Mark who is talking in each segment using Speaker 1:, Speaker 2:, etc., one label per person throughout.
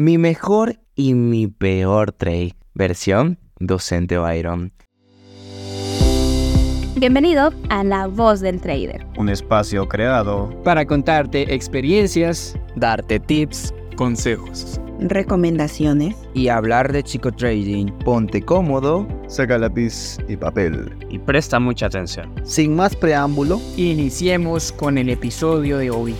Speaker 1: Mi mejor y mi peor trade. Versión docente Byron.
Speaker 2: Bienvenido a La Voz del Trader.
Speaker 3: Un espacio creado
Speaker 4: para contarte experiencias,
Speaker 1: darte tips,
Speaker 5: consejos,
Speaker 6: recomendaciones
Speaker 1: y hablar de chico trading. Ponte cómodo,
Speaker 3: saca lápiz y papel
Speaker 5: y presta mucha atención.
Speaker 3: Sin más preámbulo,
Speaker 4: iniciemos con el episodio de hoy.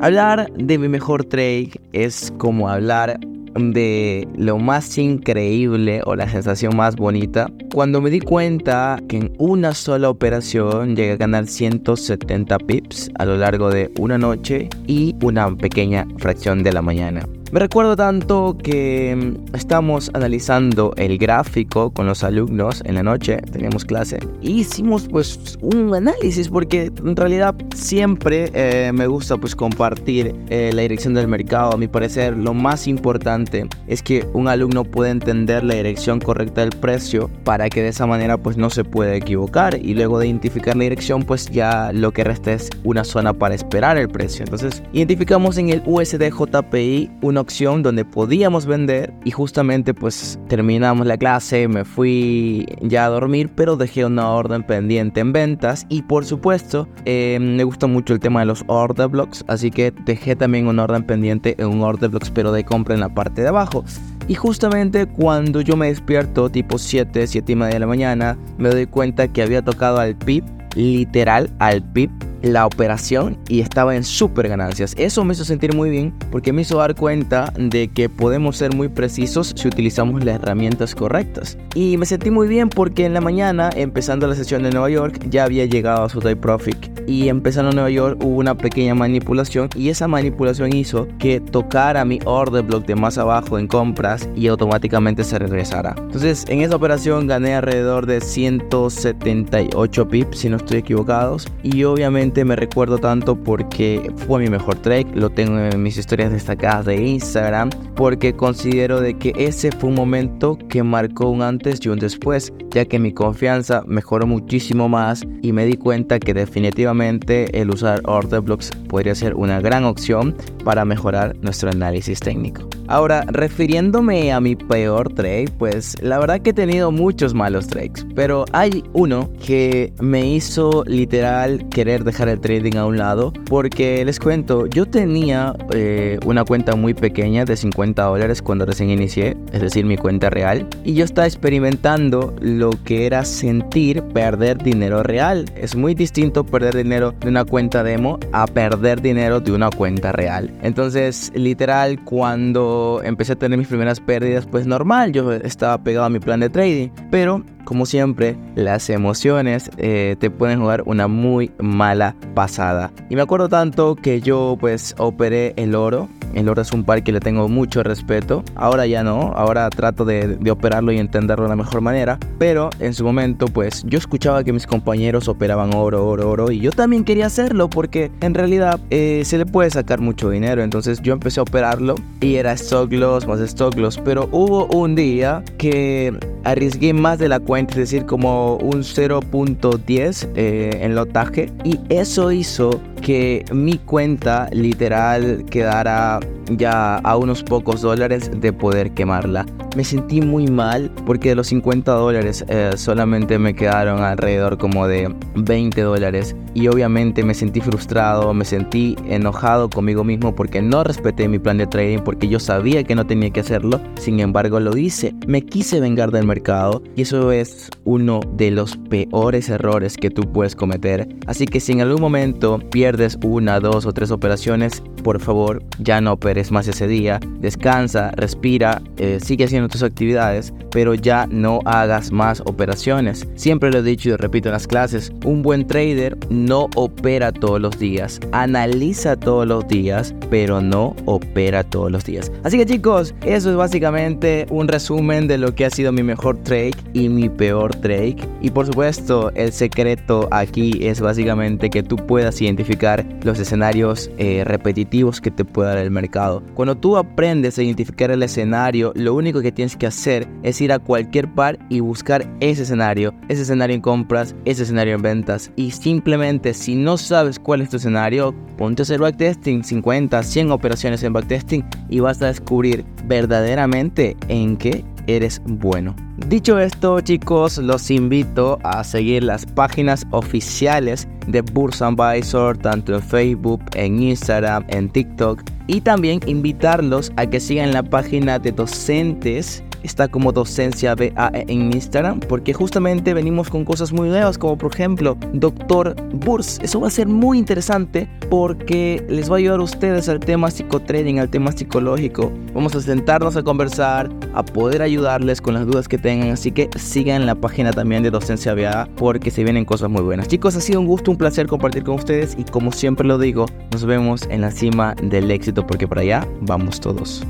Speaker 1: Hablar de mi mejor trade es como hablar de lo más increíble o la sensación más bonita cuando me di cuenta que en una sola operación llegué a ganar 170 pips a lo largo de una noche y una pequeña fracción de la mañana. Me recuerdo tanto que mm, estamos analizando el gráfico con los alumnos en la noche, teníamos clase, y hicimos pues un análisis porque en realidad siempre eh, me gusta pues compartir eh, la dirección del mercado. A mi parecer lo más importante es que un alumno pueda entender la dirección correcta del precio para que de esa manera pues no se pueda equivocar y luego de identificar la dirección pues ya lo que resta es una zona para esperar el precio. Entonces identificamos en el USD JPI una opción donde podíamos vender y justamente pues terminamos la clase, me fui ya a dormir, pero dejé una orden pendiente en ventas y por supuesto eh, me gusta mucho el tema de los order blocks, así que dejé también una orden pendiente en un order blocks pero de compra en la parte de abajo. Y justamente cuando yo me despierto, tipo 7, 7 y media de la mañana, me doy cuenta que había tocado al PIB, literal al PIB, la operación y estaba en super ganancias. Eso me hizo sentir muy bien porque me hizo dar cuenta de que podemos ser muy precisos si utilizamos las herramientas correctas. Y me sentí muy bien porque en la mañana, empezando la sesión de Nueva York, ya había llegado a su take profit. Y empezando en Nueva York hubo una pequeña manipulación y esa manipulación hizo que tocara mi order block de más abajo en compras y automáticamente se regresara. Entonces en esa operación gané alrededor de 178 pips si no estoy equivocados y obviamente me recuerdo tanto porque fue mi mejor trade, lo tengo en mis historias destacadas de Instagram, porque considero de que ese fue un momento que marcó un antes y un después, ya que mi confianza mejoró muchísimo más y me di cuenta que definitivamente el usar order blocks podría ser una gran opción para mejorar nuestro análisis técnico. Ahora, refiriéndome a mi peor trade, pues la verdad que he tenido muchos malos trades, pero hay uno que me hizo literal querer dejar el trading a un lado, porque les cuento, yo tenía eh, una cuenta muy pequeña de 50 dólares cuando recién inicié, es decir, mi cuenta real, y yo estaba experimentando lo que era sentir perder dinero real. Es muy distinto perder dinero de una cuenta demo a perder dinero de una cuenta real. Entonces, literal, cuando empecé a tener mis primeras pérdidas, pues normal, yo estaba pegado a mi plan de trading. Pero, como siempre, las emociones eh, te pueden jugar una muy mala pasada. Y me acuerdo tanto que yo pues operé el oro el oro es un par que le tengo mucho respeto. Ahora ya no, ahora trato de, operarlo y entenderlo de la mejor manera. Pero en su momento, pues yo escuchaba que mis compañeros operaban oro, oro, oro. Y yo también quería hacerlo porque en realidad eh, se le puede sacar mucho dinero. Entonces yo empecé a operarlo y era stock loss más stock loss. Pero hubo un día que arriesgué más de la cuenta, es decir, como un 0.10 eh, en lotaje. Y eso hizo que mi cuenta literal quedara ya a unos pocos dólares de poder quemarla. Me sentí muy mal porque de los 50 dólares eh, solamente me quedaron alrededor como de 20 dólares y obviamente me sentí frustrado, me sentí enojado conmigo mismo porque no respeté mi plan de trading porque yo sabía que no tenía que hacerlo, sin embargo lo hice. Me quise vengar del mercado y eso es uno de los peores errores que tú puedes cometer. Así que si en algún momento pierdes una, dos o tres operaciones, por favor ya no operes más ese día, descansa, respira, eh, sigue haciendo tus actividades, pero ya no hagas más operaciones. Siempre lo he dicho y lo repito en las clases, un buen trader no opera todos los días, analiza todos los días, pero no opera todos los días. Así que chicos, eso es básicamente un resumen de lo que ha sido mi mejor trade y mi peor trade. Y por supuesto, el secreto aquí es básicamente que tú puedas identificar los escenarios eh, repetitivos que te puede dar el mercado. Cuando tú aprendes a identificar el escenario, lo único que tienes que hacer es ir a cualquier par y buscar ese escenario, ese escenario en compras, ese escenario en ventas y simplemente Simplemente si no sabes cuál es tu escenario, ponte a hacer backtesting, 50, 100 operaciones en backtesting y vas a descubrir verdaderamente en qué eres bueno. Dicho esto, chicos, los invito a seguir las páginas oficiales de Bursa Advisor, tanto en Facebook, en Instagram, en TikTok, y también invitarlos a que sigan la página de docentes está como docencia BAE en Instagram, porque justamente venimos con cosas muy nuevas, como por ejemplo Doctor Burs. Eso va a ser muy interesante porque les va a ayudar a ustedes al tema psicotrading, al tema psicológico. Vamos a sentarnos a conversar, a poder ayudarles con las dudas que tengan, así que sigan la página también de Docencia BA porque se vienen cosas muy buenas. Chicos, ha sido un gusto, un placer compartir con ustedes y como siempre lo digo, nos vemos en la cima del éxito porque por allá vamos todos.